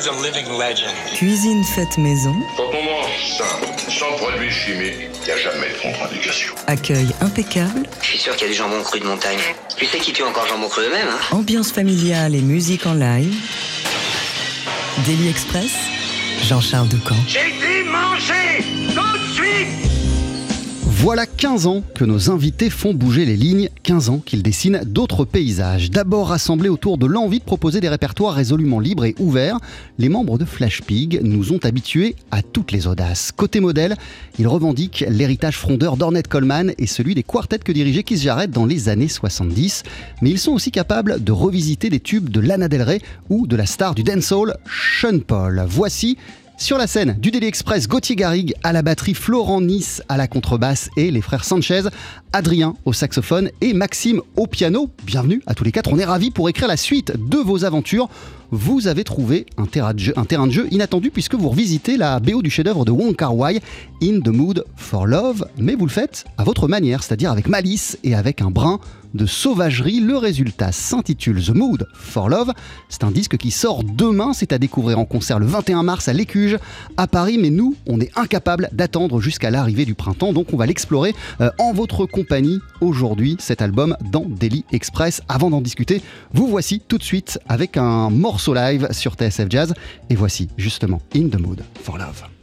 guy's a living legend. Cuisine faite maison. Quand on mange simple, sans produits chimiques, il n'y a jamais de contre-indication. Accueil impeccable. Je suis sûr qu'il y a du jambon cru de montagne. Tu sais qui tue encore jambon cru eux-mêmes, hein Ambiance familiale et musique en live. Daily Express. Jean-Charles Ducamp. J'ai dit manger tout de suite Voilà 15 ans que nos invités font bouger les lignes, 15 ans qu'ils dessinent d'autres paysages. D'abord rassemblés autour de l'envie de proposer des répertoires résolument libres et ouverts, les membres de Flash Pig nous ont habitués à toutes les audaces. Côté modèle, ils revendiquent l'héritage frondeur d'Ornette Coleman et celui des quartets que dirigeait Keith Jarrett dans les années 70. Mais ils sont aussi capables de revisiter des tubes de Lana Del Rey ou de la star du dancehall, Sean Paul. Voici sur la scène du Daily Express, Gauthier Garrigue à la batterie, Florent Nice à la contrebasse et les frères Sanchez, Adrien au saxophone et Maxime au piano. Bienvenue à tous les quatre, on est ravis pour écrire la suite de vos aventures. Vous avez trouvé un terrain de jeu, inattendu puisque vous revisitez la BO du chef-d'œuvre de Wong Kar Wai, In the Mood for Love, mais vous le faites à votre manière, c'est-à-dire avec malice et avec un brin de sauvagerie. Le résultat s'intitule The Mood for Love. C'est un disque qui sort demain. C'est à découvrir en concert le 21 mars à l'Écuge à Paris. Mais nous, on est incapable d'attendre jusqu'à l'arrivée du printemps. Donc on va l'explorer euh, en votre compagnie aujourd'hui, cet album dans Daily Express. Avant d'en discuter, vous voici tout de suite avec un morceau live sur TSF Jazz. Et voici justement In the Mood for Love.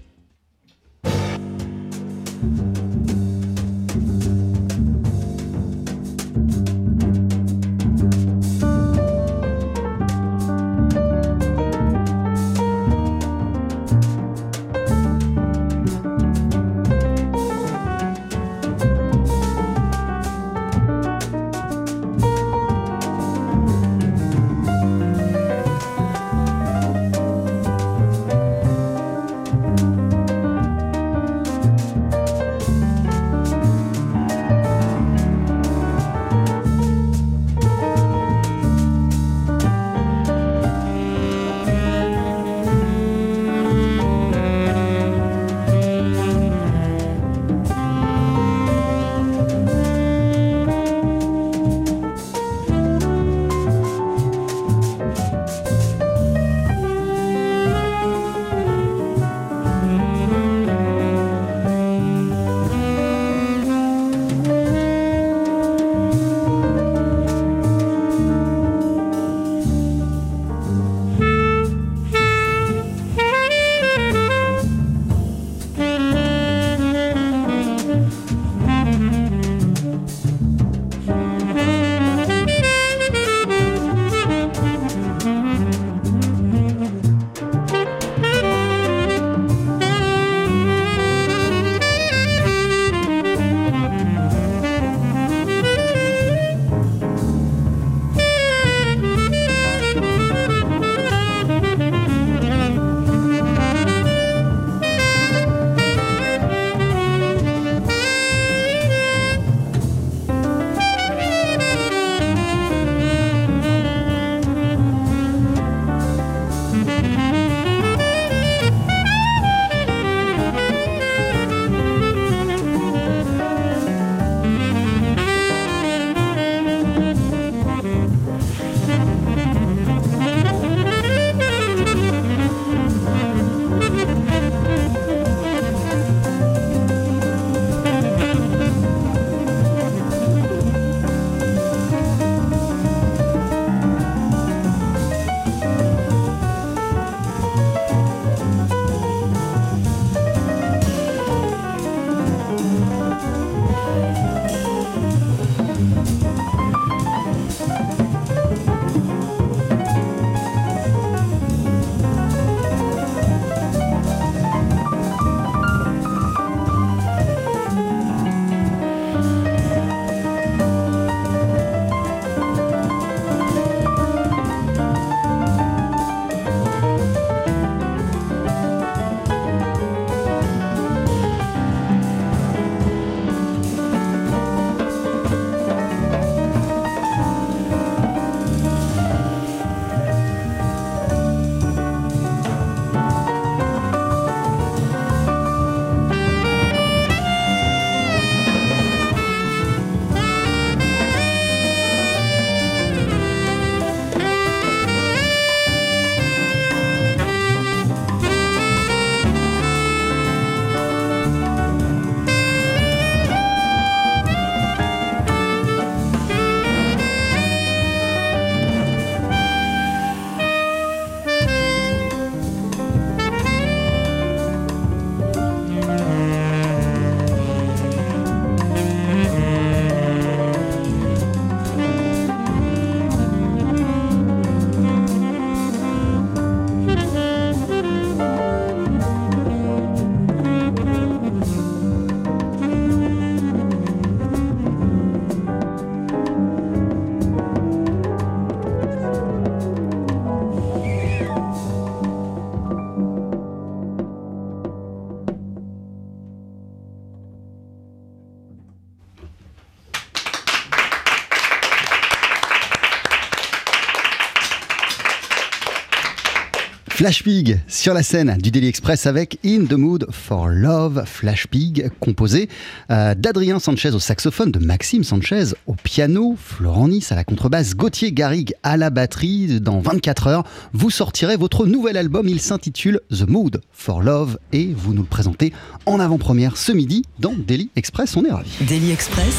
Flash Pig sur la scène du Daily Express avec In the Mood for Love. Flash Pig composé euh, d'Adrien Sanchez au saxophone, de Maxime Sanchez au piano, Florent Nice à la contrebasse, Gauthier Garrigue à la batterie. Dans 24 heures, vous sortirez votre nouvel album. Il s'intitule The Mood for Love et vous nous le présentez en avant-première ce midi dans Daily Express. On est ravis. Daily Express.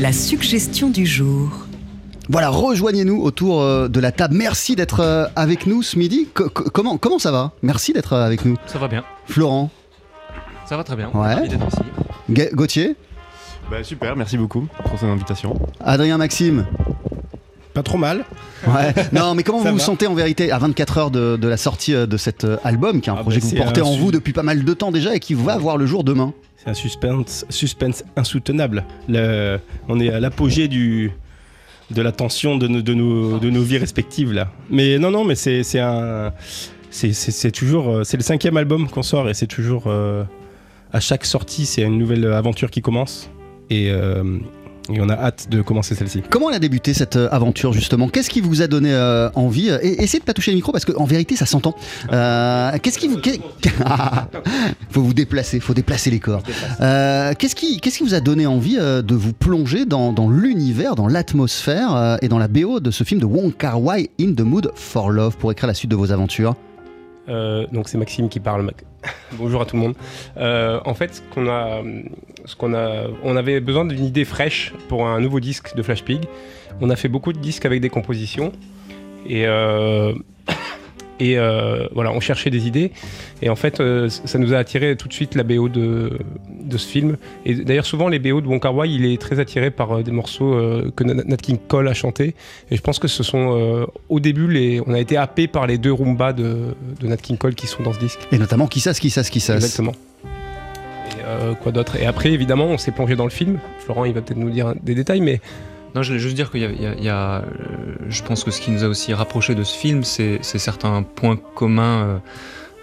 La suggestion du jour. Voilà, rejoignez-nous autour euh, de la table. Merci d'être euh, avec nous ce midi. Co- co- comment, comment ça va? Merci d'être euh, avec nous. Ça va bien. Florent, Ça va très bien. Ouais. Ici. Gauthier, Bah super, merci beaucoup pour cette invitation. Adrien Maxime. Pas trop mal. Ouais. Non, mais comment vous vous sentez en vérité à 24 heures de, de la sortie de cet album, qui est un Ah projet bah, que vous portez en vous depuis pas mal de temps déjà et qui va voir le jour demain? C'est un suspense, suspense insoutenable. Le- on est à l'apogée du de la tension de, nos- de nos, de nos vies respectives là. Mais non, non, mais c'est un. C'est toujours. euh, C'est le cinquième album qu'on sort et c'est toujours. euh, à chaque sortie, c'est une nouvelle aventure qui commence. Et, euh, et on a hâte de commencer celle-ci. Comment elle a débuté cette euh, aventure justement? Qu'est-ce qui vous a donné euh, envie Et essayez de pas toucher le micro parce qu'en vérité ça s'entend. Euh, Qu'est-ce qui vous qu'est- Faut vous déplacer, faut déplacer les corps. Euh, Qu'est-ce qui qu'est-ce qui vous a donné envie euh, de vous plonger dans, dans l'univers, dans l'atmosphère euh, et dans la BO de ce film de Wong Kar Wai In the Mood for Love pour écrire la suite de vos aventures? Euh, donc c'est Maxime qui parle. Bonjour à tout le monde. Euh, en fait, ce qu'on a, ce qu'on a, on avait besoin d'une idée fraîche pour un nouveau disque de Flash Pig. On a fait beaucoup de disques avec des compositions et euh, et euh, voilà, on cherchait des idées. Et en fait, euh, ça nous a attiré tout de suite la BO de, de ce film. Et d'ailleurs, souvent les BO de Wong Kar Wai, il est très attiré par euh, des morceaux que Nat King Cole a chanté. Et je pense que ce sont au début, les, on a été happé par les deux Roomba de, de Nat King Cole qui sont dans ce disque. Et notamment qui ça, qui ça, qui ça Exactement. Et quoi d'autre? Et après, évidemment, on s'est plongé dans le film. Florent, il va peut-être nous dire des détails, mais Non, je voulais juste dire qu'il y a, il y a- il y a, euh, je pense que ce qui nous a aussi rapproché de ce film, c'est certains points communs euh,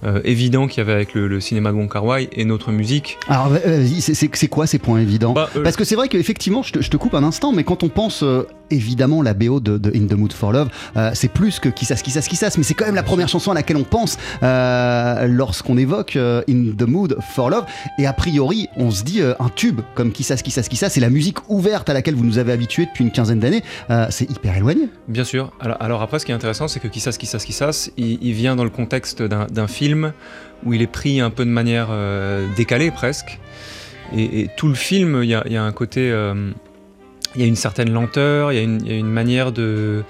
euh, évidents qu'il y avait avec le, le cinéma de Wong Kar Wai et notre musique. Alors vas-y, c'est- quoi ces points évidents? Bah, euh, Parce que c'est vrai qu'effectivement, je te, je te coupe un instant, mais quand on pense euh, évidemment la BO de, In the Mood for Love, euh, c'est plus que ça, qui ça, mais c'est quand même la première chanson à laquelle on pense euh, lorsqu'on évoque euh, In the Mood for Love. Et a priori, on se dit un tube comme ça, qui ça, c'est la musique ouverte à laquelle vous nous avez habitués depuis une quinzaine d'années. C'est hyper éloigné. Bien sûr. Alors, après, ce qui est intéressant, c'est que Kissas, Kissas, Kissas, il, il vient dans le contexte d'un film où il est pris un peu de manière décalée presque. Et, tout le film, il y a un côté... il y a une certaine lenteur, il y a une, manière de.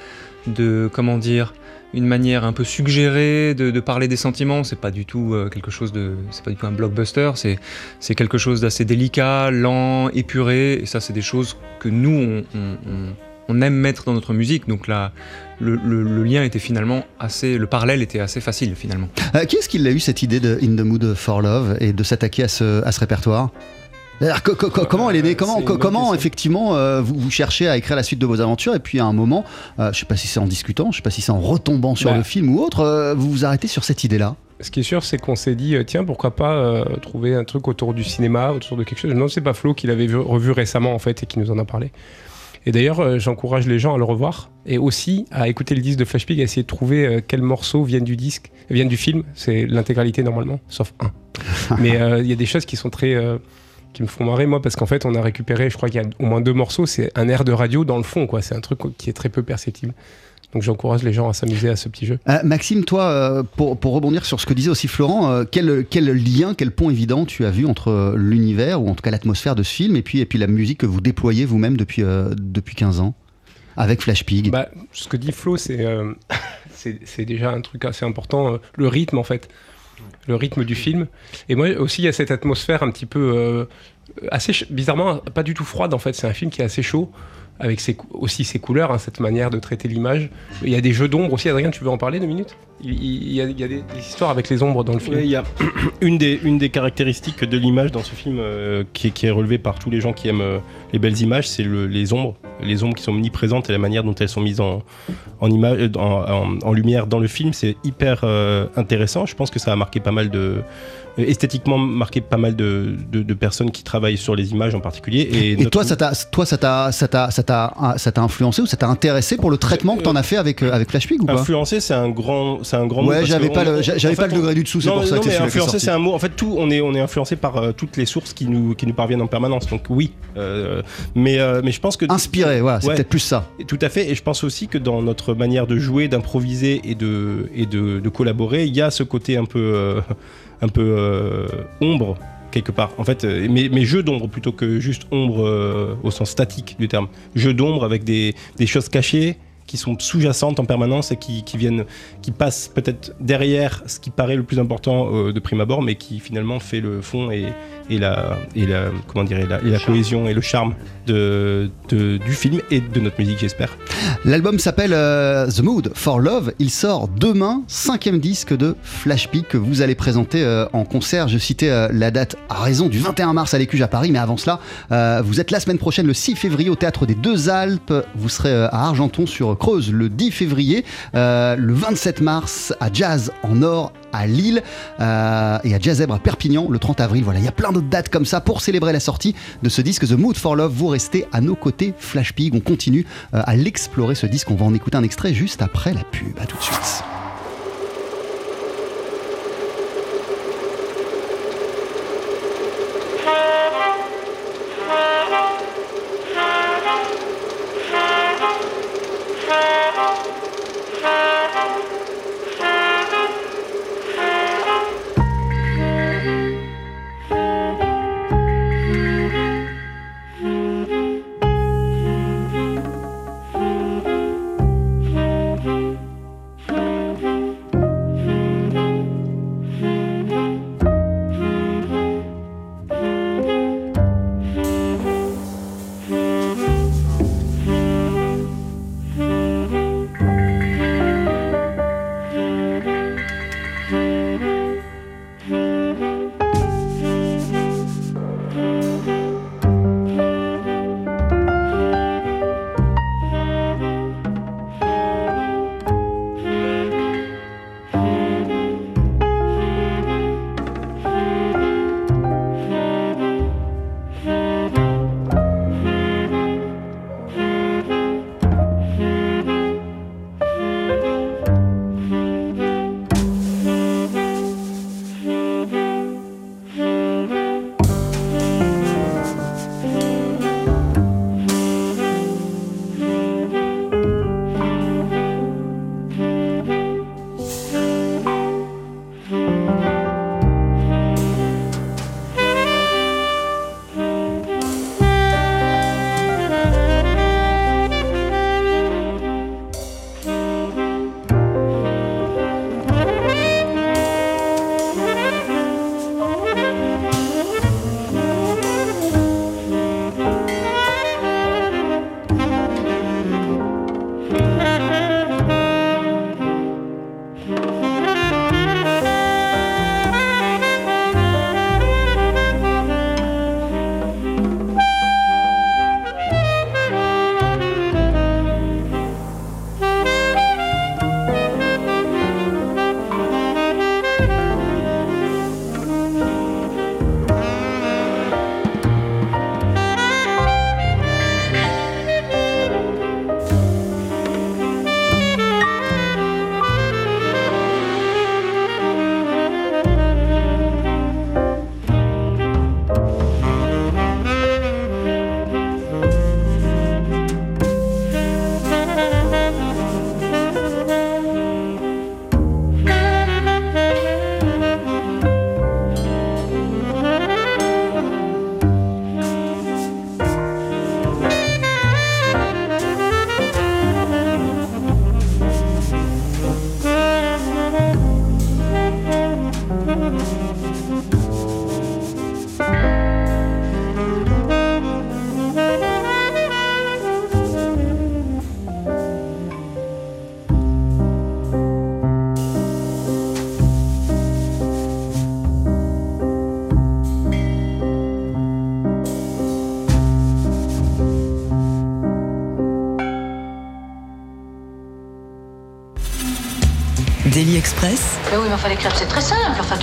Comment dire une manière un peu suggérée de, parler des sentiments. C'est pas du tout euh, quelque chose de, c'est pas du tout un blockbuster. C'est, quelque chose d'assez délicat, lent, épuré. Et ça, c'est des choses que nous on, aime mettre dans notre musique. Donc là, le, lien était finalement assez, le parallèle était assez facile finalement. Euh, qui est-ce qui a eu cette idée de In the Mood for Love et de s'attaquer à ce répertoire? Alors, co- co- co- comment elle est née Comment, co- effectivement euh, vous, vous cherchez à écrire la suite de vos aventures et puis à un moment, euh, je sais pas si c'est en discutant, je sais pas si c'est en retombant sur Bah. le film ou autre, euh, vous vous arrêtez sur cette idée-là ce qui est sûr, c'est qu'on s'est dit, euh, tiens, pourquoi pas euh, trouver un truc autour du cinéma, autour de quelque chose. Non, c'est pas Flo qui l'avait vu- revu récemment, en fait, et qui nous en a parlé. Et d'ailleurs, euh, j'encourage les gens à le revoir et aussi à écouter le disque de Flash Pig, à essayer de trouver euh, quels morceaux viennent du disque, viennent du film. C'est l'intégralité normalement, sauf un. Mais il y a des choses qui sont très. Qui me font marrer, moi, parce qu'en fait, on a récupéré, je crois qu'il y a au moins deux morceaux, c'est un air de radio dans le fond, quoi. C'est un truc qui est très peu perceptible. Donc j'encourage les gens à s'amuser à ce petit jeu. Euh, Maxime, toi, euh, pour, pour rebondir sur ce que disait aussi Florent, euh, quel, quel lien, quel pont évident tu as vu entre l'univers, ou en tout cas l'atmosphère de ce film, et puis, et puis la musique que vous déployez vous-même depuis, depuis 15 ans avec Flash Pig? Bah, ce que dit Flo, c'est déjà un truc assez important. le rythme, en fait. Le rythme du film. Et moi aussi, il y a cette atmosphère un petit peu. euh, assez bizarrement, pas du tout froide, en fait. C'est un film qui est assez chaud, avec aussi ses couleurs, hein, cette manière de traiter l'image. Il y a des jeux d'ombre aussi. Adrien, tu veux en parler deux minutes? Il, y a, des, histoires avec les ombres dans le film. Il y a une des, caractéristiques de l'image dans ce film euh, qui, est, relevée par tous les gens qui aiment euh, les belles images, c'est le- les ombres. les ombres qui sont omniprésentes et la manière dont elles sont mises en lumière dans le film, c'est hyper euh, intéressant. Je pense que ça a marqué pas mal de. Euh, esthétiquement marqué pas mal de, de- de personnes qui travaillent sur les images en particulier. Et, Et notre- toi, ça t'a, toi, ça t'a, ça t'a, ça t'a, ça t'a influencé ou ça t'a intéressé pour le traitement que t'en as fait avec euh, avec Flash Pig ou pas Influencer, c'est un grand, c'est un grand mot. Ouais, j'avais pas le, j'avais pas le degré du dessous, c'est Non, pour ça que c'est sorti. c'est un mot. En fait, tout, on est, on est influencé par euh, toutes les sources qui nous, qui nous parviennent en permanence. Donc oui, euh, mais, euh, mais je pense que Inspiré, voilà, c'est peut-être plus ça. Tout à fait, et je pense aussi que dans notre manière de jouer, d'improviser et de, et de, collaborer, il y a ce côté un peu, euh, un peu euh, ombre quelque part. En fait, euh, mais, jeu d'ombre plutôt que juste ombre euh, au sens statique du terme. Jeu d'ombre avec des, des choses cachées qui sont sous-jacentes en permanence et qui, viennent, qui passent peut-être derrière ce qui paraît le plus important euh, de prime abord, mais qui finalement fait le fond et, la, comment la, la cohésion et le charme du film et de notre musique, j'espère. L'album s'appelle euh, The Mood for Love. Il sort demain, cinquième disque de Flash Pig que vous allez présenter euh, en concert. Je citais la date à raison du 21 mars à l'Écuge à Paris, mais avant cela, vous êtes la semaine prochaine, le 6 février, au Théâtre des Deux Alpes. Vous serez à Argenton sur Creuse le 10 février, euh, le 27 mars à Jazz en Or à Lille euh, et à Jazzèbre à Perpignan le 30 avril. Voilà, il y a plein d'autres dates comme ça pour célébrer la sortie de ce disque The Mood for Love. Vous restez à nos côtés, Flash Pig. On continue euh, à l'explorer ce disque. On va en écouter un extrait juste après la pub. À tout de suite.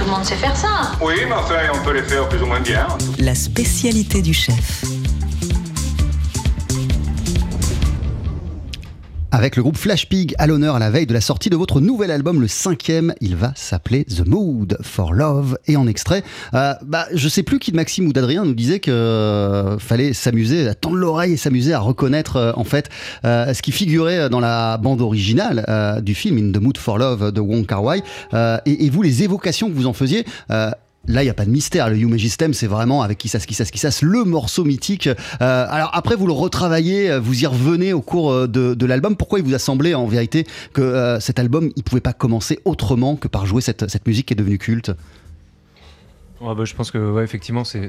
Tout le monde sait faire ça. Oui, mais enfin, on peut les faire plus ou moins bien. la spécialité du chef. Avec le groupe Flash Pig à l'honneur à la veille de la sortie de votre nouvel album, le cinquième, il va s'appeler The Mood for Love. Et en extrait, euh, bah, je sais plus qui de Maxime ou d'Adrien nous disait que euh, fallait s'amuser, à tendre l'oreille et s'amuser à reconnaître euh, en fait euh, ce qui figurait dans la bande originale euh, du film In the Mood for Love de Wong Kar Wai. Euh, et vous, les évocations que vous en faisiez. Là, il n'y a pas de mystère. Le You Magistem, c'est vraiment avec qui ça, qui qui le morceau mythique. Euh, alors après, vous le retravaillez, euh, vous y revenez au cours euh, de, l'album. Pourquoi il vous a semblé, en vérité, que cet album, il pouvait pas commencer autrement que par jouer cette, musique qui est devenue culte? Ouais, bah, je pense que effectivement, c'est,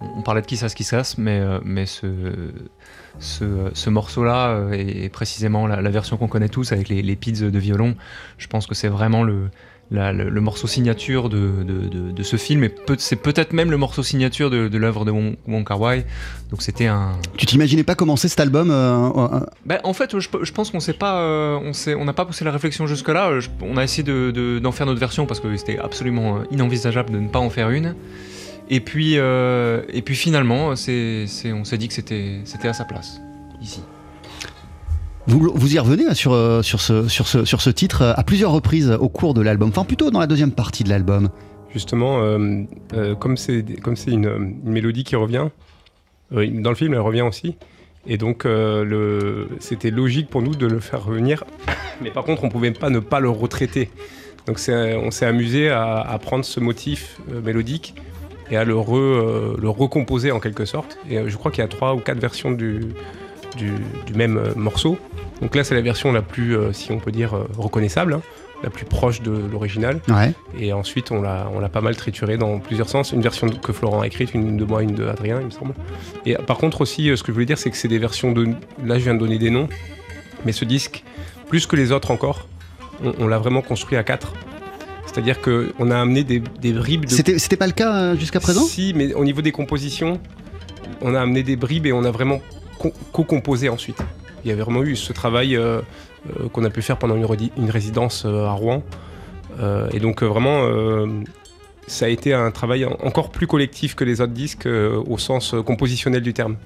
on parlait de qui ça, qui mais, mais ce, ce, ce morceau-là et, précisément la, version qu'on connaît tous avec les, les de violon, je pense que c'est vraiment le, la- le, le morceau signature de, de, de- de ce film et peut, c'est peut-être même le morceau signature de, de l'œuvre de Wong, Wong Kar Wai. Donc c'était un. Tu t'imaginais pas commencer cet album euh, euh, Ben, en fait, je, je pense qu'on s'est pas, euh, on s'est, on n'a pas poussé la réflexion jusque là. on a essayé de, de- d'en faire notre version parce que c'était absolument euh, inenvisageable de ne pas en faire une. Et puis, euh, et puis finalement, c'est, c'est- on s'est dit que c'était, c'était à sa place ici. Vous, y revenez sur, euh, sur, ce, sur, ce, sur ce titre euh, à plusieurs reprises au cours de l'album, enfin plutôt dans la deuxième partie de l'album. Justement, euh, comme c'est comme c'est une, mélodie qui revient, dans le film elle revient aussi, et donc le- c'était logique pour nous de le faire revenir, mais par contre on pouvait pas ne pas le retraiter. Donc on s'est amusé à, à prendre ce motif mélodique et à le, re- le recomposer en quelque sorte. Et je crois qu'il y a trois ou quatre versions du, du, du même euh, morceau. Donc là c'est la version la plus, euh, si on peut dire, euh, reconnaissable, hein, la plus proche de l'original. Ouais. Et ensuite, on l'a, on l'a pas mal trituré dans plusieurs sens. Une version que Florent a écrite, une de moi, une de Adrien, il me semble. Et par contre aussi, ce que je voulais dire, c'est que c'est des versions de... Là, je viens de donner des noms. Mais ce disque, plus que les autres encore, on, on l'a vraiment construit à quatre. C'est-à-dire qu'on a amené des, des bribes de... C'était, c'était pas le cas jusqu'à présent? Si, mais au niveau des compositions, on a amené des bribes et on a vraiment co- co-composé ensuite. Il y avait vraiment eu ce travail euh, euh, qu'on a pu faire pendant une, résidence euh, à Rouen. Et donc vraiment, ça a été un travail en- encore plus collectif que les autres disques au sens compositionnel du terme.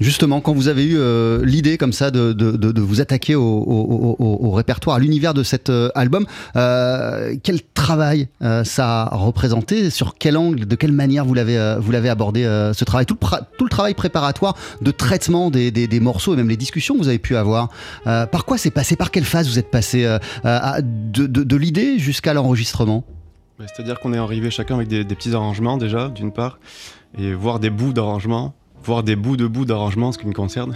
Justement, quand vous avez eu euh, l'idée comme ça de, de- de- vous attaquer au, répertoire, à l'univers de cet euh, album, euh, quel travail ça a représenté? Sur quel angle, de quelle manière vous l'avez vous l'avez abordé ce travail? Tout le, tout le travail préparatoire de traitement des, des- morceaux et même les discussions que vous avez pu avoir. Par quoi c'est passé? Par quelle phase vous êtes passé de, l'idée jusqu'à l'enregistrement? Ouais, C'est-à-dire qu'on est arrivé chacun avec des, des petits arrangements déjà, d'une part, et voir des bouts d'arrangement, voir des bouts de bouts d'arrangement, ce qui me concerne.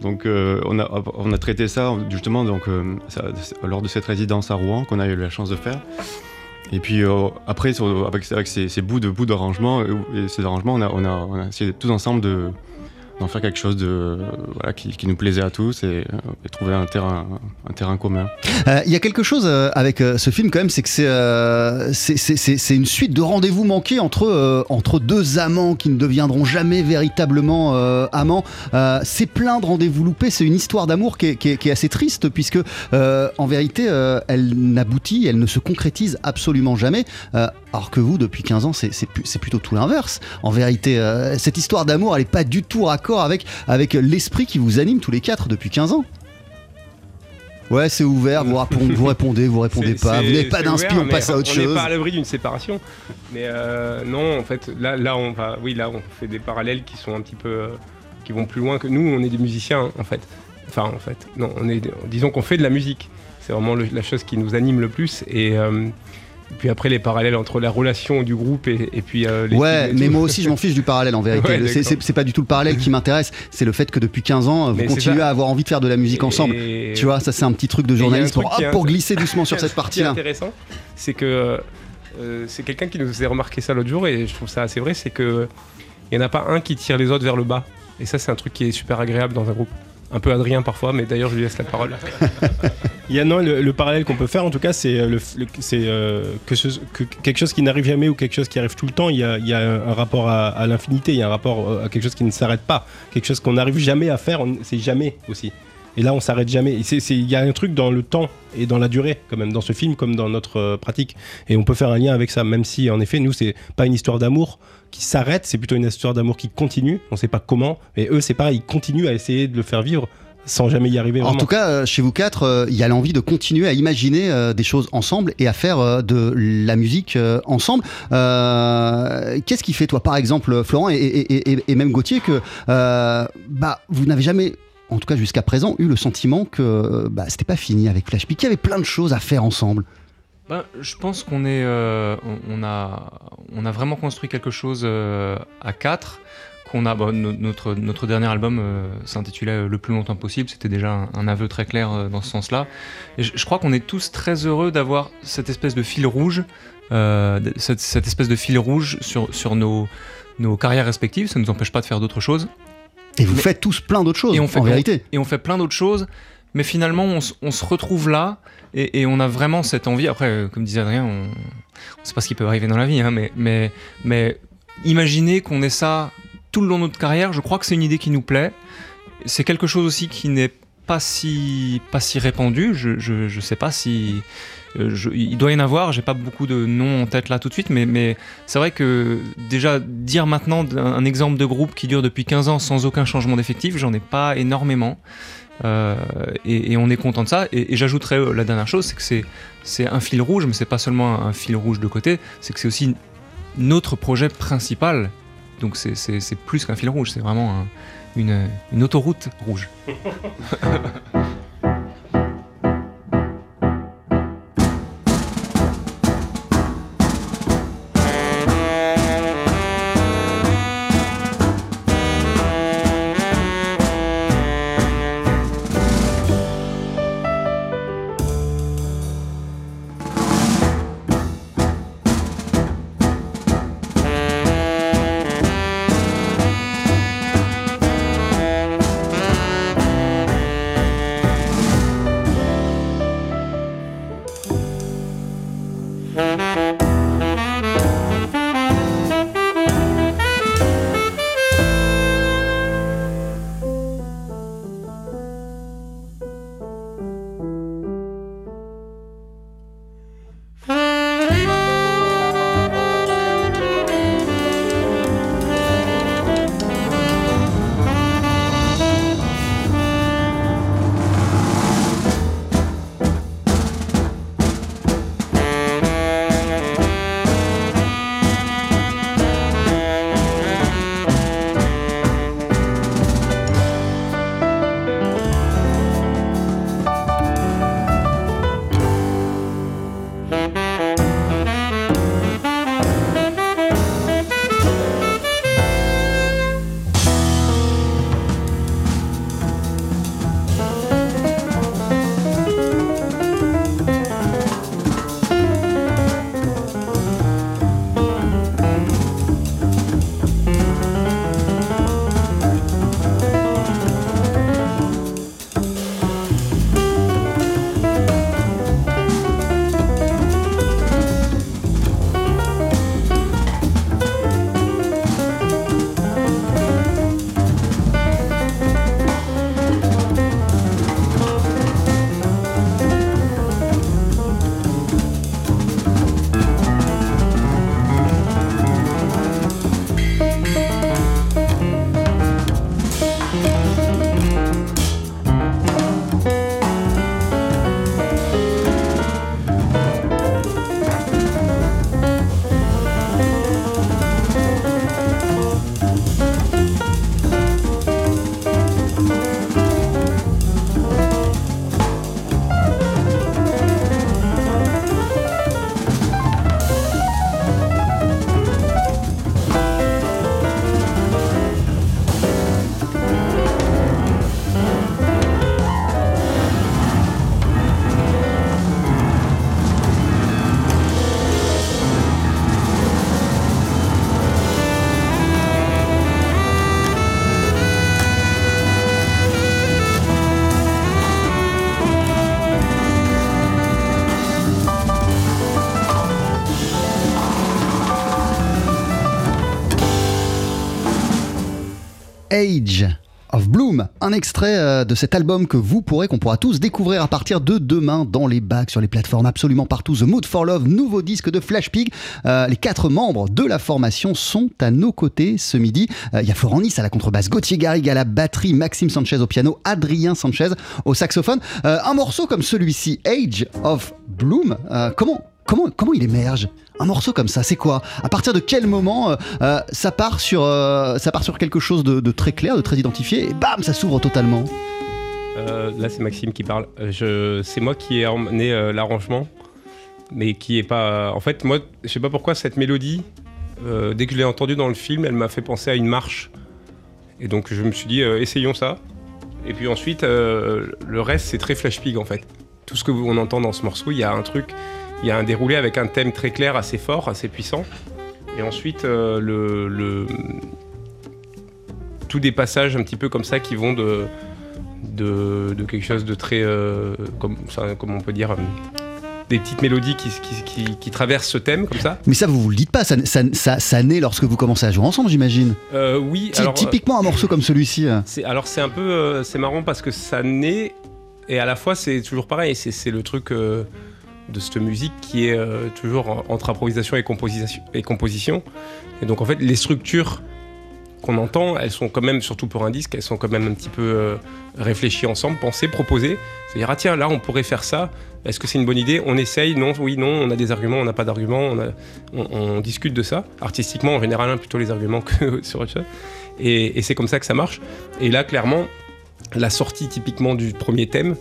Donc euh, on, a, on a traité ça justement donc, euh, lors de cette résidence à Rouen qu'on a eu la chance de faire. Et puis euh, après, avec, ces, bouts de bouts d'arrangement, et ces arrangements, on a, on, a, on a essayé tous ensemble de, d'en faire quelque chose de, qui, nous plaisait à tous et, trouver un terrain, un terrain commun. Euh, Il y a quelque chose euh, avec euh, ce film quand même, c'est que c'est une suite de rendez-vous manqués entre, entre deux amants qui ne deviendront jamais véritablement amants. C'est plein de rendez-vous loupés, c'est une histoire d'amour qui, est- qui est- assez triste puisque en vérité elle n'aboutit, elle ne se concrétise absolument jamais. Alors que vous, depuis 15 ans, c'est plutôt tout l'inverse. En vérité, cette histoire d'amour, elle n'est pas du tout raccord avec, avec l'esprit qui vous anime tous les quatre depuis 15 ans. Ouais, c'est ouvert, vous répondez, vous répondez, vous répondez pas, vous n'avez pas d'inspi, on passe à autre on chose. n'est pas à l'abri d'une séparation. Mais euh, non, en fait, là, là, on va, oui, là, on fait des parallèles qui sont un petit peu, euh, qui vont plus loin que nous. On est des musiciens, hein, en fait. Enfin, en fait, non, on est, disons qu'on fait de la musique. C'est vraiment le- la chose qui nous anime le plus. Et euh, puis après, les parallèles entre la relation du groupe et, et puis euh, les Ouais, mais moi aussi je m'en fiche du parallèle en vérité. Ouais, c'est- pas du tout le parallèle qui m'intéresse, c'est le fait que depuis 15 ans, vous Mais continuez à avoir envie de faire de la musique ensemble. Et- Tu vois, ça c'est un petit truc de journaliste pour, glisser doucement sur cette est partie-là. intéressant, c'est que euh, c'est quelqu'un qui nous faisait remarquer ça l'autre jour et je trouve ça assez vrai, c'est que il n'y en a pas un qui tire les autres vers le bas. Et ça, c'est un truc qui est super agréable dans un groupe. Un peu Adrien parfois, mais d'ailleurs, je lui laisse la parole. Le, le parallèle qu'on peut faire en tout cas, c'est euh, le, le- euh, que, quelque chose qui n'arrive jamais ou quelque chose qui arrive tout le temps. Il y a, il y a un rapport à, à l'infinité, il y a un rapport euh, à quelque chose qui ne s'arrête pas, quelque chose qu'on n'arrive jamais à faire, c'est jamais aussi. Et là, on s'arrête jamais. Il y a un truc dans le temps et dans la durée, quand même, dans ce film comme dans notre euh, pratique. Et on peut faire un lien avec ça, même si, en effet, nous, c'est pas une histoire d'amour qui s'arrête, c'est plutôt une histoire d'amour qui continue. On sait pas comment, mais eux, c'est pareil, ils continuent à essayer de le faire vivre sans jamais y arriver. En vraiment. tout cas, euh, chez vous quatre, euh, il y a l'envie de continuer à imaginer euh, des choses ensemble et à faire euh, de la musique ensemble. Qu'est-ce qui fait, toi, par exemple, Florent et, et- et- et même Gauthier, que bah, vous n'avez jamais, en tout cas jusqu'à présent, eu le sentiment que bah, c'était pas fini avec Flash qu'il y avait plein de choses à faire ensemble Ben, je pense qu'on est, euh, a, vraiment construit quelque chose euh, à quatre. No- notre, dernier album euh, s'intitulait euh, Le plus longtemps possible. C'était déjà un, aveu très clair euh, dans ce sens-là. Je, crois qu'on est tous très heureux d'avoir cette espèce de fil rouge, euh, cette, sur nos, nos carrières respectives. Ça ne nous empêche pas de faire d'autres choses. Et vous Mais- faites tous plein d'autres choses, et on fait en vérité. et on fait plein d'autres choses mais finalement on, se retrouve là et, et on a vraiment cette envie. Après euh, comme disait Adrien on, on sait pas ce qui peut arriver dans la vie hein, mais, mais, mais imaginer qu'on ait ça tout le long de notre carrière je crois que c'est une idée qui nous plaît. C'est quelque chose aussi qui n'est pas si pas si répandu. Je, je, je sais pas si je- il doit y en avoir, j'ai pas beaucoup de noms en tête là tout de suite, mais, c'est vrai que déjà dire maintenant un, exemple de groupe qui dure depuis 15 ans sans aucun changement d'effectif, j'en ai pas énormément. Euh, et, on est content de ça. Et, et j'ajouterais euh, la dernière chose, c'est que c'est, un fil rouge, mais c'est pas seulement un, fil rouge de côté, c'est que c'est aussi notre projet principal. Donc c'est, plus qu'un fil rouge, c'est vraiment un- une, une autoroute rouge. Age of Bloom, un extrait euh, de cet album que vous pourrez, qu'on pourra tous découvrir à partir de demain dans les bacs, sur les plateformes absolument partout. The Mood for Love, nouveau disque de Flash Pig. Euh, les quatre membres de la formation sont à nos côtés ce midi. Euh, Il y a Florent à la contrebasse, Gauthier Garrigue à la batterie, Maxime Sanchez au piano, Adrien Sanchez au saxophone. Un morceau comme celui-ci, Age of Bloom, comment, comment, comment il émerge un morceau comme ça, c'est quoi À partir de quel moment euh, euh, ça, part sur, euh, ça part sur quelque chose de, très clair, de très identifié, et bam, ça s'ouvre totalement là, c'est Maxime qui parle. Je, c'est moi qui ai emmené l'arrangement, mais qui est pas. En fait, moi, je sais pas pourquoi cette mélodie, dès que je l'ai entendue dans le film, elle m'a fait penser à une marche. Et donc, je me suis dit, essayons ça. Et puis ensuite, le reste, c'est très Flash Pig en fait. Tout ce que vous- on entend dans ce morceau, il y a un truc, il y a un déroulé avec un thème très clair, assez fort, assez puissant. Et ensuite, euh, le, le- tous des passages un petit peu comme ça qui vont de, de, de quelque chose de très, euh, comme, ça, comme on peut dire, euh, des petites mélodies qui, qui, qui- qui traversent ce thème comme ça. Mais ça, vous vous le dites pas, ça, ça, ça, ça naît lorsque vous commencez à jouer ensemble, j'imagine. Euh, oui, alors, euh, Typiquement un morceau comme celui-ci. euh. Alors c'est un peu c'est marrant parce que ça naît et à la fois c'est toujours pareil, c'est, le truc de cette musique qui est euh, toujours en- entre improvisation et composition, et donc en fait les structures qu'on entend, elles sont quand même, surtout pour un disque, elles sont quand même un petit peu euh, réfléchies ensemble, pensées, proposées. C'est-à-dire, ah tiens, là on pourrait faire ça, est-ce que c'est une bonne idée? On essaye, non, oui, non, on a des arguments, on n'a pas d'arguments, on, discute de ça. Artistiquement, en général, hein, plutôt les arguments que sur. Et, et c'est comme ça que ça marche. Et là, clairement, la sortie typiquement du premier thème,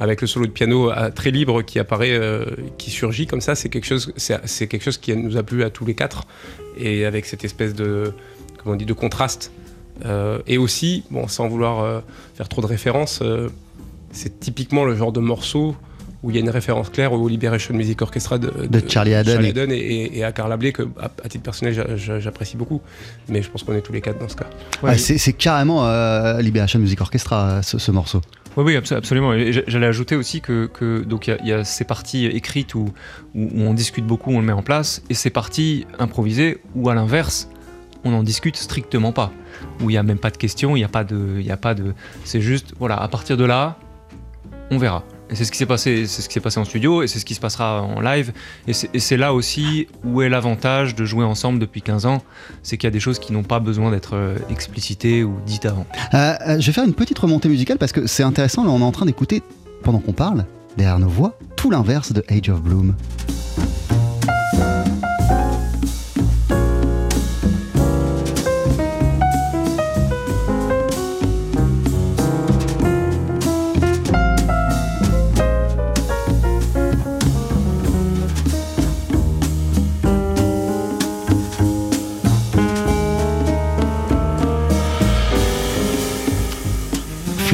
avec le solo de piano très libre qui apparaît, euh, qui surgit comme ça, c'est quelque chose, c'est quelque chose qui nous a plu à tous les quatre, et avec cette espèce de, comment on dit, de contraste. Euh, et aussi, bon, sans vouloir euh, faire trop de références, euh, c'est typiquement le genre de morceau où il y a une référence claire au Liberation Music Orchestra de, De Charlie Haddon. et, et- et à Carla Bley, que à, à titre personnel j'a- j'a- j'apprécie beaucoup. Mais je pense qu'on est tous les quatre dans ce cas. Ah, c'est carrément Liberation Music Orchestra, ce, ce morceau. Oui, oui, abso- absolument. J'allais ajouter aussi que, donc il y a- ces parties écrites où, on discute beaucoup, on le met en place, et ces parties improvisées où à l'inverse, on n'en discute strictement pas, où il n'y a même pas de questions, il n'y a pas de, il a pas de, c'est juste voilà, à partir de là, on verra. C'est ce qui s'est passé, c'est ce qui s'est passé en studio, et c'est ce qui se passera en live. Et c'est et c'est là aussi où est l'avantage de jouer ensemble depuis 15 ans, c'est qu'il y a des choses qui n'ont pas besoin d'être euh, explicitées ou dites avant. Euh, euh, je vais faire une petite remontée musicale parce que c'est intéressant. Là, on est en train d'écouter, pendant qu'on parle, derrière nos voix, tout l'inverse de Age of Bloom.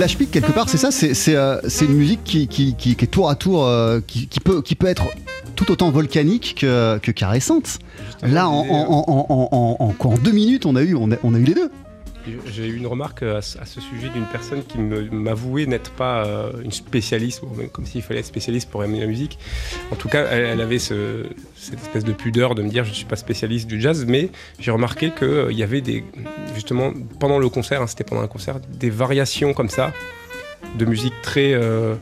Flash Peak, quelque part, c'est ça, c'est euh, une musique qui, qui, qui- qui est tour à tour, euh, qui, qui peut, qui peut être tout autant volcanique que, que caressante. Là, en, en, en, en, en- en quoi, en deux minutes, on a eu, on a, on a eu les deux. J'ai eu une remarque à ce, à ce sujet d'une personne qui m'avouait n'être pas euh, une spécialiste, comme s'il fallait être spécialiste pour aimer la musique. En tout cas, elle, avait ce- cette espèce de pudeur de me dire je ne suis pas spécialiste du jazz, mais j'ai remarqué qu'il y avait des, justement, pendant le concert, hein, c'était pendant un concert, des variations comme ça, de musique très, euh,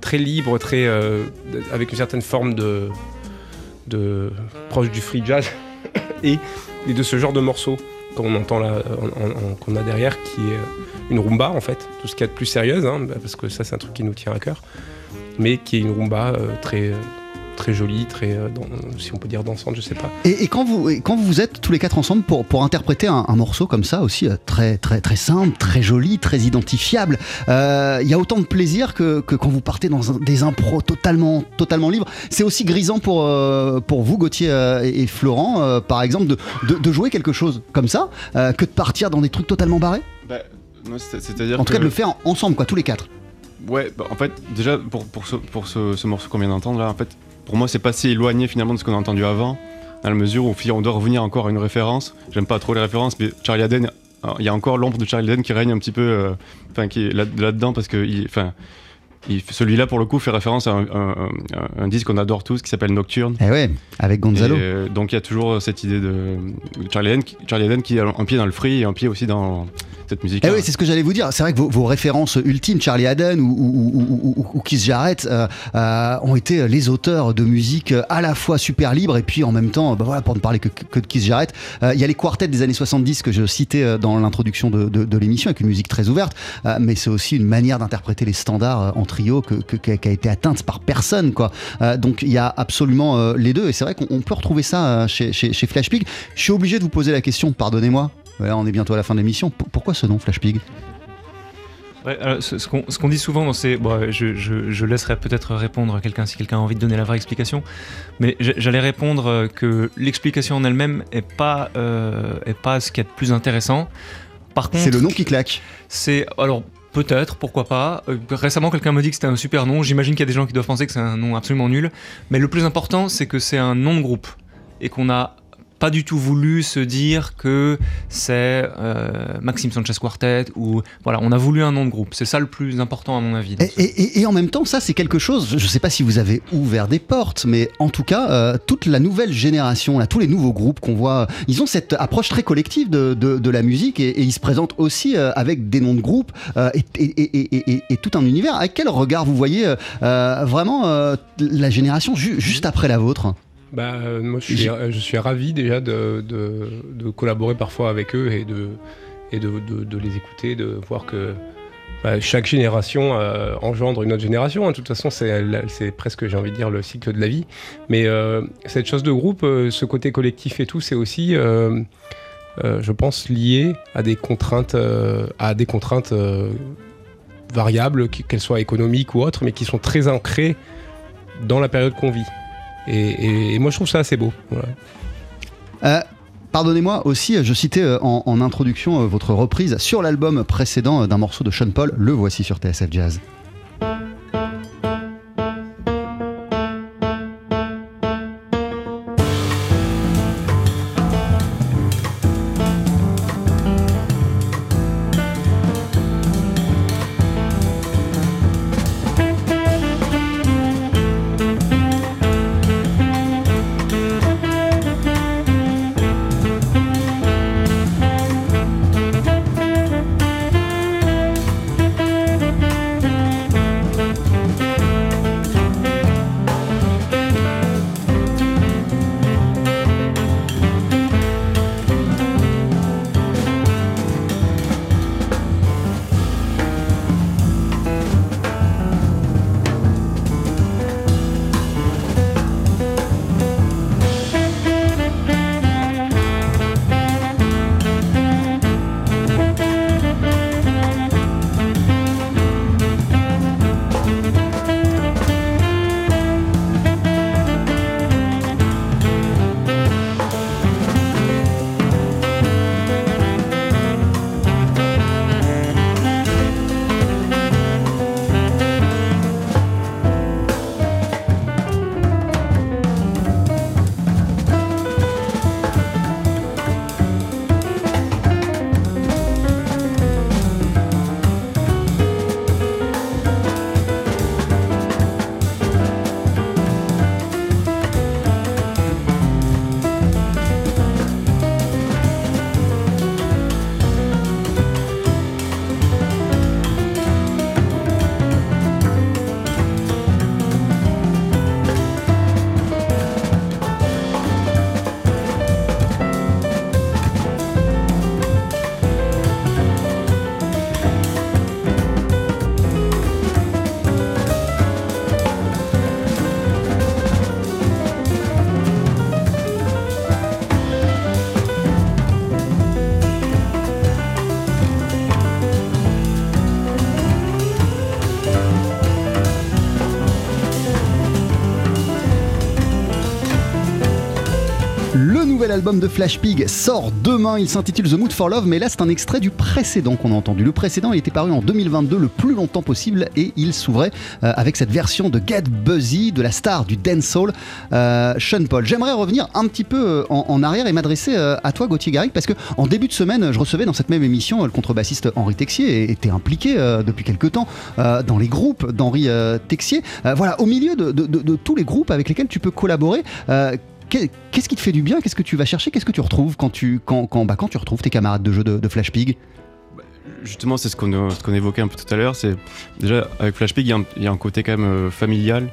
très libre, très, euh, avec une certaine forme de, de proche du free jazz et de ce genre de morceaux qu'on entend là, qu'on a derrière, qui est euh, une rumba en fait, tout ce qu'il y a de plus sérieuse, hein, parce que ça c'est un truc qui nous tient à cœur, mais qui est une rumba euh, très, euh, très jolie, très, euh, si on peut dire dansante, je sais pas. Et, et quand, vous, et quand vous êtes tous les quatre ensemble pour, pour interpréter un, un morceau comme ça aussi, euh, très, très, très simple, très joli, très identifiable, euh, il y a autant de plaisir que, que quand vous partez dans un- des impros totalement, totalement libres. C'est aussi grisant pour, euh, pour vous, Gauthier euh, et, et Florent, euh, par exemple, de, de, de jouer quelque chose comme ça, euh, que de partir dans des trucs totalement barrés? Bah, C'est-à-dire En tout que... cas, de le faire ensemble, quoi, tous les quatre. Ouais, bah, en fait, déjà, pour, pour, ce, pour ce, ce morceau qu'on vient d'entendre, là, en fait, pour moi, c'est pas si éloigné finalement de ce qu'on a entendu avant, dans la mesure où on doit revenir encore à une référence. J'aime pas trop les références, mais Charlie Haden, euh, il y a encore l'ombre de Charlie Haden qui règne un petit peu, euh, enfin, qui est là- là-dedans, parce que, enfin, il- celui-là, pour le coup, fait référence à un, un- un- un disque qu'on adore tous qui s'appelle Nocturne. Eh ouais, avec Gonzalo. Et, euh, donc il y a toujours cette idée de Charlie Haden, qui- Charlie Haden qui a un pied dans le free et un pied aussi dans musical. Eh oui, c'est ce que j'allais vous dire. C'est vrai que vos, références ultimes, Charlie Haddon ou, ou, Keith Jarrett, euh, euh, ont été les auteurs de musique à la fois super libre et puis en même temps, bah voilà, pour ne parler que, de Keith Jarrett, euh, il y a les quartets des années 70 que je citais euh, dans l'introduction de, l'émission avec une musique très ouverte, euh, mais c'est aussi une manière d'interpréter les standards euh, en trio que, que- qui a été atteinte par personne, quoi. Euh, donc il y a absolument euh, les deux et c'est vrai qu'on on peut retrouver ça euh, chez, chez, chez Flash Pig. Je suis obligé de vous poser la question, pardonnez-moi. Ouais, on est bientôt à la fin de l'émission. P- pourquoi ce nom, Flash Pig? Ouais, alors, ce, ce qu'on ce qu'on dit souvent dans ces. Bon, je, je- je laisserai peut-être répondre à quelqu'un si quelqu'un a envie de donner la vraie explication. Mais j'allais répondre euh, que l'explication en elle-même est pas, euh, est pas ce qu'il y a de plus intéressant. Par contre. C'est le nom qui claque. C'est. Alors. Peut-être, pourquoi pas. Euh, récemment, quelqu'un m'a dit que c'était un super nom. J'imagine qu'il y a des gens qui doivent penser que c'est un nom absolument nul. Mais le plus important, c'est que c'est un nom de groupe. Et qu'on n'a pas du tout voulu se dire que c'est euh, Maxime Sanchez Quartet ou voilà, on a voulu un nom de groupe. C'est ça le plus important à mon avis. Et, en même temps, ça c'est quelque chose, je ne sais pas si vous avez ouvert des portes, mais en tout cas, euh, toute la nouvelle génération, là, tous les nouveaux groupes qu'on voit, ils ont cette approche très collective de, de- de la musique et, et ils se présentent aussi euh, avec des noms de groupes et, tout un univers. À quel regard vous voyez vraiment la génération ju- juste après la vôtre? Bah, euh, moi, je suis, je suis ravi déjà de, de, de collaborer parfois avec eux et de, et de, de, les écouter, de voir que bah, chaque génération euh, engendre une autre génération. hein. De toute façon, c'est presque, j'ai envie de dire, le cycle de la vie. Mais euh, cette chose de groupe, ce côté collectif et tout, c'est aussi, je pense, lié à des contraintes, à des contraintes variables, qu'elles soient économiques ou autres, mais qui sont très ancrées dans la période qu'on vit. Et, moi, je trouve ça assez beau. Euh, Pardonnez-moi aussi, je citais euh, en, en introduction euh, votre reprise sur l'album précédent d'un morceau de Sean Paul, le voici sur TSF Jazz. Album de Flash Pig sort demain, il s'intitule The Mood for Love, mais là c'est un extrait du précédent qu'on a entendu. Le précédent il était paru en 2022 le plus longtemps possible et il s'ouvrait euh, avec cette version de Get Buzzy de la star du dancehall, euh, Sean Paul. J'aimerais revenir un petit peu euh, en, arrière et m'adresser euh, à toi Gauthier Garrigue parce que en début de semaine je recevais dans cette même émission le contrebassiste Henri Texier et était impliqué depuis quelques temps dans les groupes d'Henri Texier. Voilà, au milieu de, tous les groupes avec lesquels tu peux collaborer, Qu'est-ce qui te fait du bien? Qu'est-ce que tu vas chercher? Qu'est-ce que tu retrouves quand tu, quand, quand, bah, quand tu retrouves tes camarades de jeu de, de Flash Pig? Justement, c'est ce qu'on ce qu'on évoquait un peu tout à l'heure. C'est déjà avec Flash Pig, il y a un- il y, a un côté quand même euh, familial.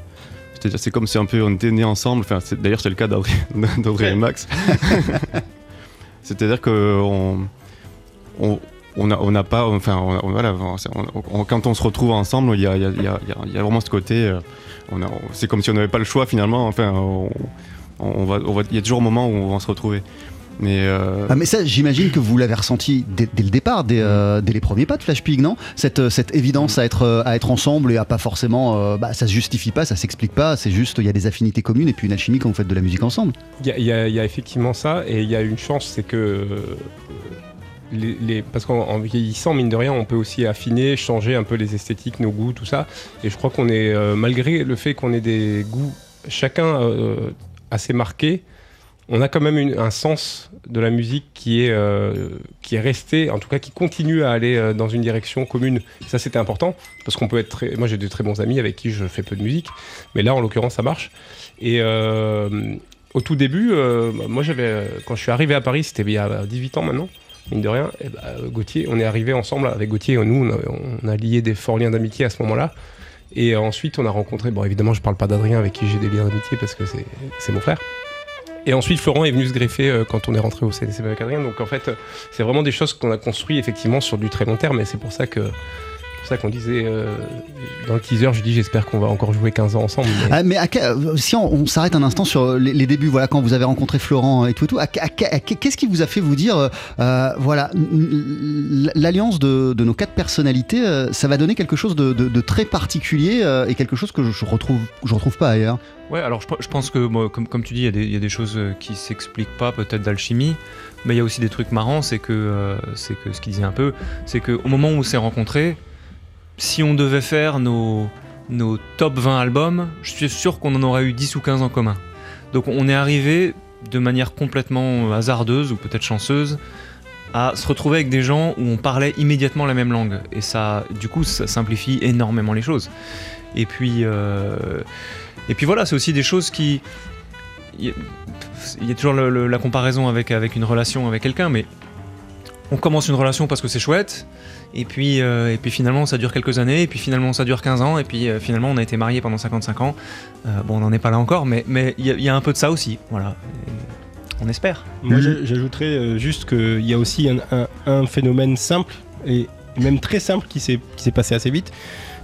C'est-à-dire, c'est comme si un peu on était nés ensemble. Enfin, d'ailleurs, c'est le cas d'Audrey et Max. C'est-à-dire que on, on on n'a on pas, enfin, on- on- voilà, quand on se retrouve ensemble, il y y y y a- vraiment ce côté. euh, c'est comme si on n'avait pas le choix finalement. Enfin, on, va, on va- il y a toujours un moment où on va se retrouver. Mais euh, Ah, mais ça, j'imagine que vous l'avez ressenti dès, dès le départ, dès, euh, dès les premiers pas de Flash Pig, non? Cette, euh, cette évidence à être, à être ensemble et à pas forcément. euh, bah, ça se justifie pas, ça s'explique pas, c'est juste, il y a des affinités communes et puis une alchimie quand vous faites de la musique ensemble. Il y, a- y y effectivement ça, et il y a une chance, c'est que. les, les- parce qu'en en vieillissant, mine de rien, on peut aussi affiner, changer un peu les esthétiques, nos goûts, tout ça. Et je crois qu'on est, euh, malgré le fait qu'on ait des goûts chacun euh, assez marqués, on a quand même un sens de la musique qui est, euh, qui est resté, en tout cas qui continue à aller euh, dans une direction commune. Ça, c'était important, parce qu'on peut être très... Moi, j'ai de très bons amis avec qui je fais peu de musique, mais là, en l'occurrence, ça marche. Et euh, au tout début, moi, j'avais, quand je suis arrivé à Paris, c'était il y a 18 ans maintenant, mine de rien, et bah, Gauthier, on est arrivé ensemble avec Gauthier, nous, on a lié des forts liens d'amitié à ce moment-là. Et ensuite, on a rencontré, bon, évidemment, je parle pas d'Adrien avec qui j'ai des liens d'amitié parce que c'est, mon frère. Et ensuite, Florent est venu se greffer euh, quand on est rentré au CNCB avec Adrien. Donc en fait, euh, c'est vraiment des choses qu'on a construit effectivement sur du très long terme. Et c'est pour ça que pour ça qu'on disait euh, dans le teaser, je dis j'espère qu'on va encore jouer 15 ans ensemble. mais- Ah, mais à que- euh, si on, on s'arrête un instant sur les, les débuts, voilà, quand vous avez rencontré Florent et tout et tout, qu'est-ce qui vous a fait vous dire, euh, euh, voilà, l'alliance de, de nos quatre personnalités, euh, ça va donner quelque chose de, de- de très particulier euh, et quelque chose que je, je retrouve, je retrouve pas ailleurs? Ouais, alors je, pe- je pense que, comme, comme tu dis, il y a des- il y, a des choses euh, qui s'expliquent pas, peut-être d'alchimie, mais il y a aussi des trucs marrants, c'est que, euh, c'est que ce qu'il disait un peu, c'est qu'au moment où on s'est rencontrés, si on devait faire nos, nos top 20 albums, je suis sûr qu'on en aurait eu 10 ou 15 en commun. Donc on est arrivé de manière complètement hasardeuse ou peut-être chanceuse à se retrouver avec des gens où on parlait immédiatement la même langue. Et ça, du coup, ça simplifie énormément les choses. Et puis, euh, et puis voilà, c'est aussi des choses qui. Il y a, toujours la comparaison avec, avec une relation avec quelqu'un, mais on commence une relation parce que c'est chouette, et puis, euh, et puis finalement ça dure quelques années, et puis finalement ça dure 15 ans, et puis euh, finalement on a été mariés pendant 55 ans. Euh, bon, on n'en est pas là encore, mais mais il y, a- il y a un peu de ça aussi, voilà. Et on espère. Moi, j'ajouterais juste qu'il y a aussi un, un- un phénomène simple et même très simple qui s'est qui s'est passé assez vite.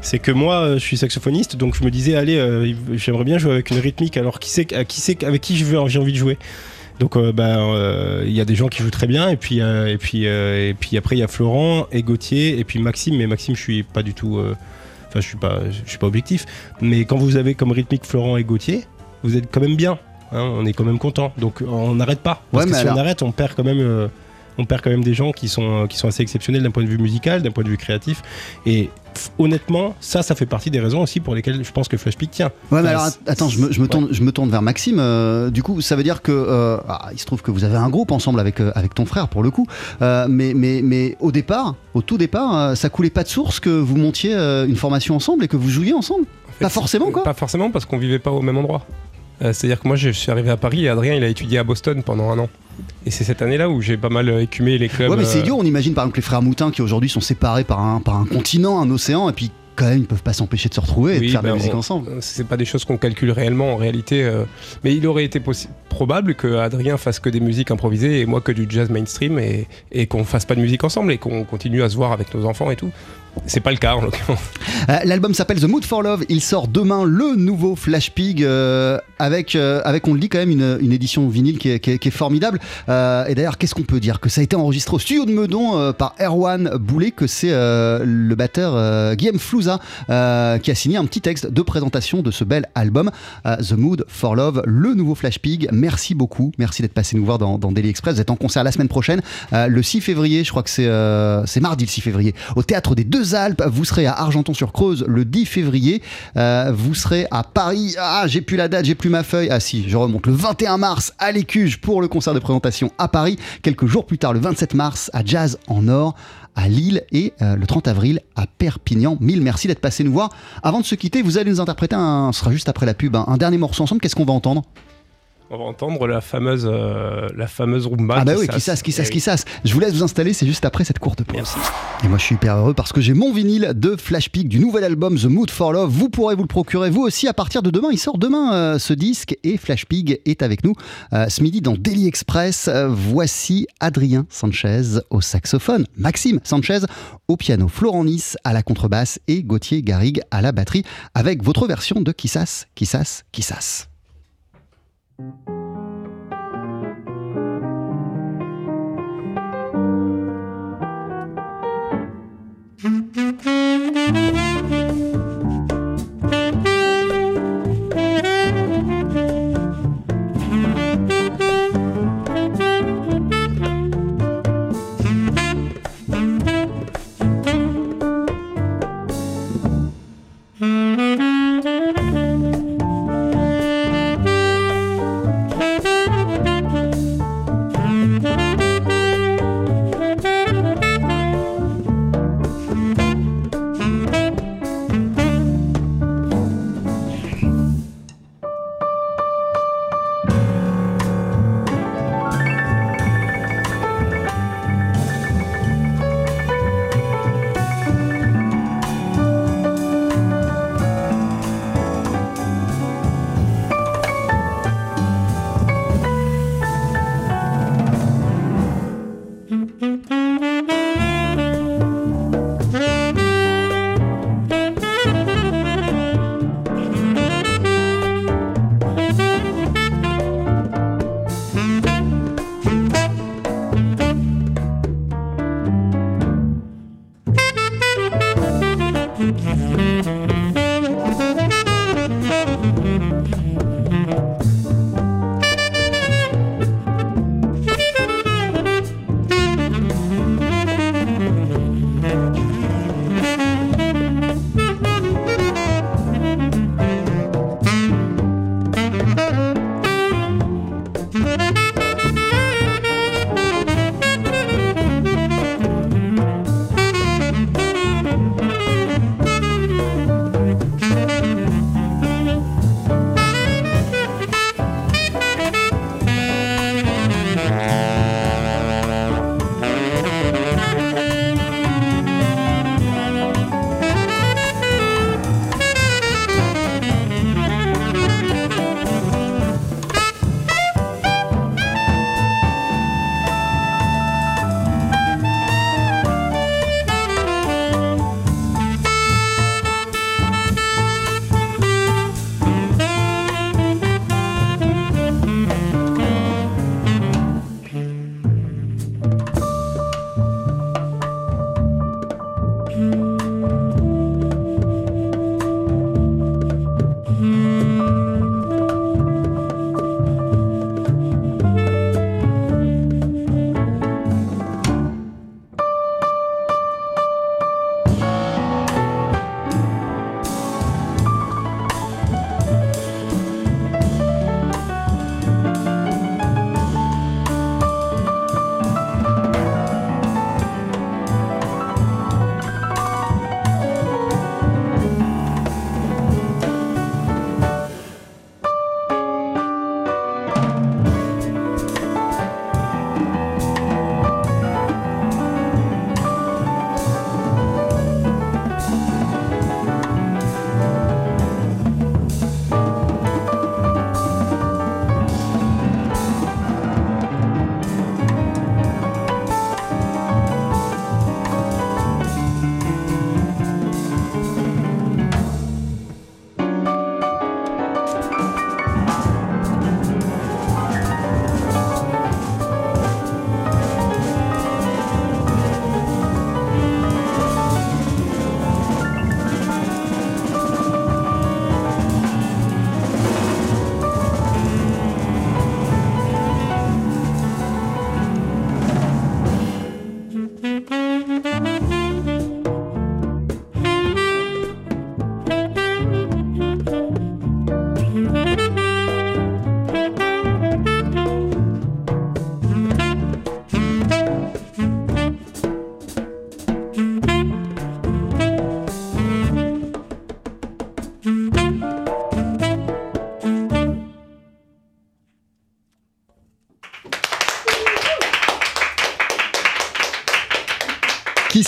C'est que moi, je suis saxophoniste, donc je me disais, allez, euh, j'aimerais bien jouer avec une rythmique. Alors, qui c'est qui c'est avec qui je veux, j'ai envie de jouer donc euh, ben, euh, il y a des gens qui jouent très bien et puis euh, et puis euh, et puis après il y a Florent et Gauthier et puis Maxime mais Maxime je suis pas du tout euh, enfin je suis pas je suis pas objectif. Mais quand vous avez comme rythmique Florent et Gauthier vous êtes quand même bien hein, on est quand même content. Donc on n'arrête pas. Parce Ouais, que si alors- on arrête on perd quand même euh, on perd quand même des gens qui sont, qui sont assez exceptionnels d'un point de vue musical, d'un point de vue créatif. Et honnêtement, ça, ça fait partie des raisons aussi pour lesquelles je pense que Flash Peak tient. Ouais, mais alors attends, je me, je me tourne, je me tourne vers Maxime. euh, du coup, ça veut dire que euh, ah, il se trouve que vous avez un groupe ensemble avec euh, avec ton frère pour le coup. Euh, mais mais mais au départ, au tout départ, euh, ça coulait pas de source que vous montiez euh, une formation ensemble et que vous jouiez ensemble? En fait, Pas forcément, quoi. Pas forcément parce qu'on vivait pas au même endroit. Euh, C'est-à-dire que moi je suis arrivé à Paris et Adrien il a étudié à Boston pendant un an. Et c'est cette année-là où j'ai pas mal euh, écumé les clubs. Ouais, mais c'est euh, idiot. On imagine par exemple les frères Moutin qui aujourd'hui sont séparés par un par un continent, un océan, et puis quand même ils peuvent pas s'empêcher de se retrouver et de faire de la ben, musique on- ensemble. C'est pas des choses qu'on calcule réellement en réalité. euh, mais il aurait été probable que Adrien fasse que des musiques improvisées et moi que du jazz mainstream et, et qu'on fasse pas de musique ensemble et qu'on continue à se voir avec nos enfants et tout. C'est pas le cas en l'occurrence. Euh, L'album s'appelle The Mood for Love. Il sort demain, le nouveau Flash Pig, euh, avec, euh, avec, on le dit quand même, une, une édition vinyle qui est, formidable. Et d'ailleurs, qu'est-ce qu'on peut dire? Que ça a été enregistré au studio de Meudon par Erwan Boulet, que c'est le batteur Guillaume Flouza qui a signé un petit texte de présentation de ce bel album, The Mood for Love, le nouveau Flash Pig. Merci beaucoup. Merci d'être passé nous voir dans, dans Daily Express. Vous êtes en concert la semaine prochaine, le 6 février, je crois que c'est mardi le 6 février, au théâtre des Deux Alpes. Vous serez à Argenton-sur-Creuse le 10 février. Euh, vous serez à Paris. Ah, j'ai plus la date, j'ai plus ma feuille. Ah si, je remonte. Le 21 mars à l'Écuge pour le concert de présentation à Paris. Quelques jours plus tard, le 27 mars à Jazz en Or à Lille et euh, le 30 avril à Perpignan. Mille merci d'être passé nous voir. Avant de se quitter, vous allez nous interpréter un, ce sera juste après la pub, un, un dernier morceau ensemble. Qu'est-ce qu'on va entendre? On va entendre la fameuse, euh, la fameuse rumba. Ah bah oui, qui sasse, qui sasse, qui sasse. Je vous laisse vous installer, c'est juste après cette courte pause. Merci. Et moi je suis hyper heureux parce que j'ai mon vinyle de Flash Peak du nouvel album The Mood for Love. Vous pourrez vous le procurer vous aussi à partir de demain. Il sort demain euh, ce disque et Flash Pig est avec nous euh, ce midi dans Daily Express. Euh, voici Adrien Sanchez au saxophone, Maxime Sanchez au piano, Florent Nice à la contrebasse et Gauthier Garrigue à la batterie avec votre version de Kissas, Kissas, Kissas. Thank you.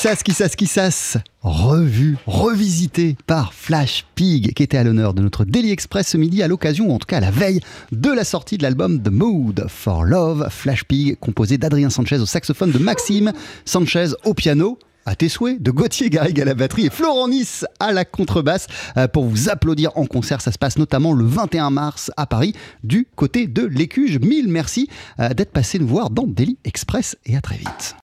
Kissas, Kissas, Kissas, revu, revisité par Flash Pig, qui était à l'honneur de notre Daily Express ce midi à l'occasion, ou en tout cas à la veille de la sortie de l'album The Mood for Love. Flash Pig, composé d'Adrien Sanchez au saxophone, de Maxime Sanchez au piano à tes souhaits, de Gauthier Garrigue à la batterie et Florent Nice à la contrebasse euh, pour vous applaudir en concert. Ça se passe notamment le 21 mars à Paris du côté de l'Écuge. Mille merci euh, d'être passé nous voir dans Daily Express et à très vite.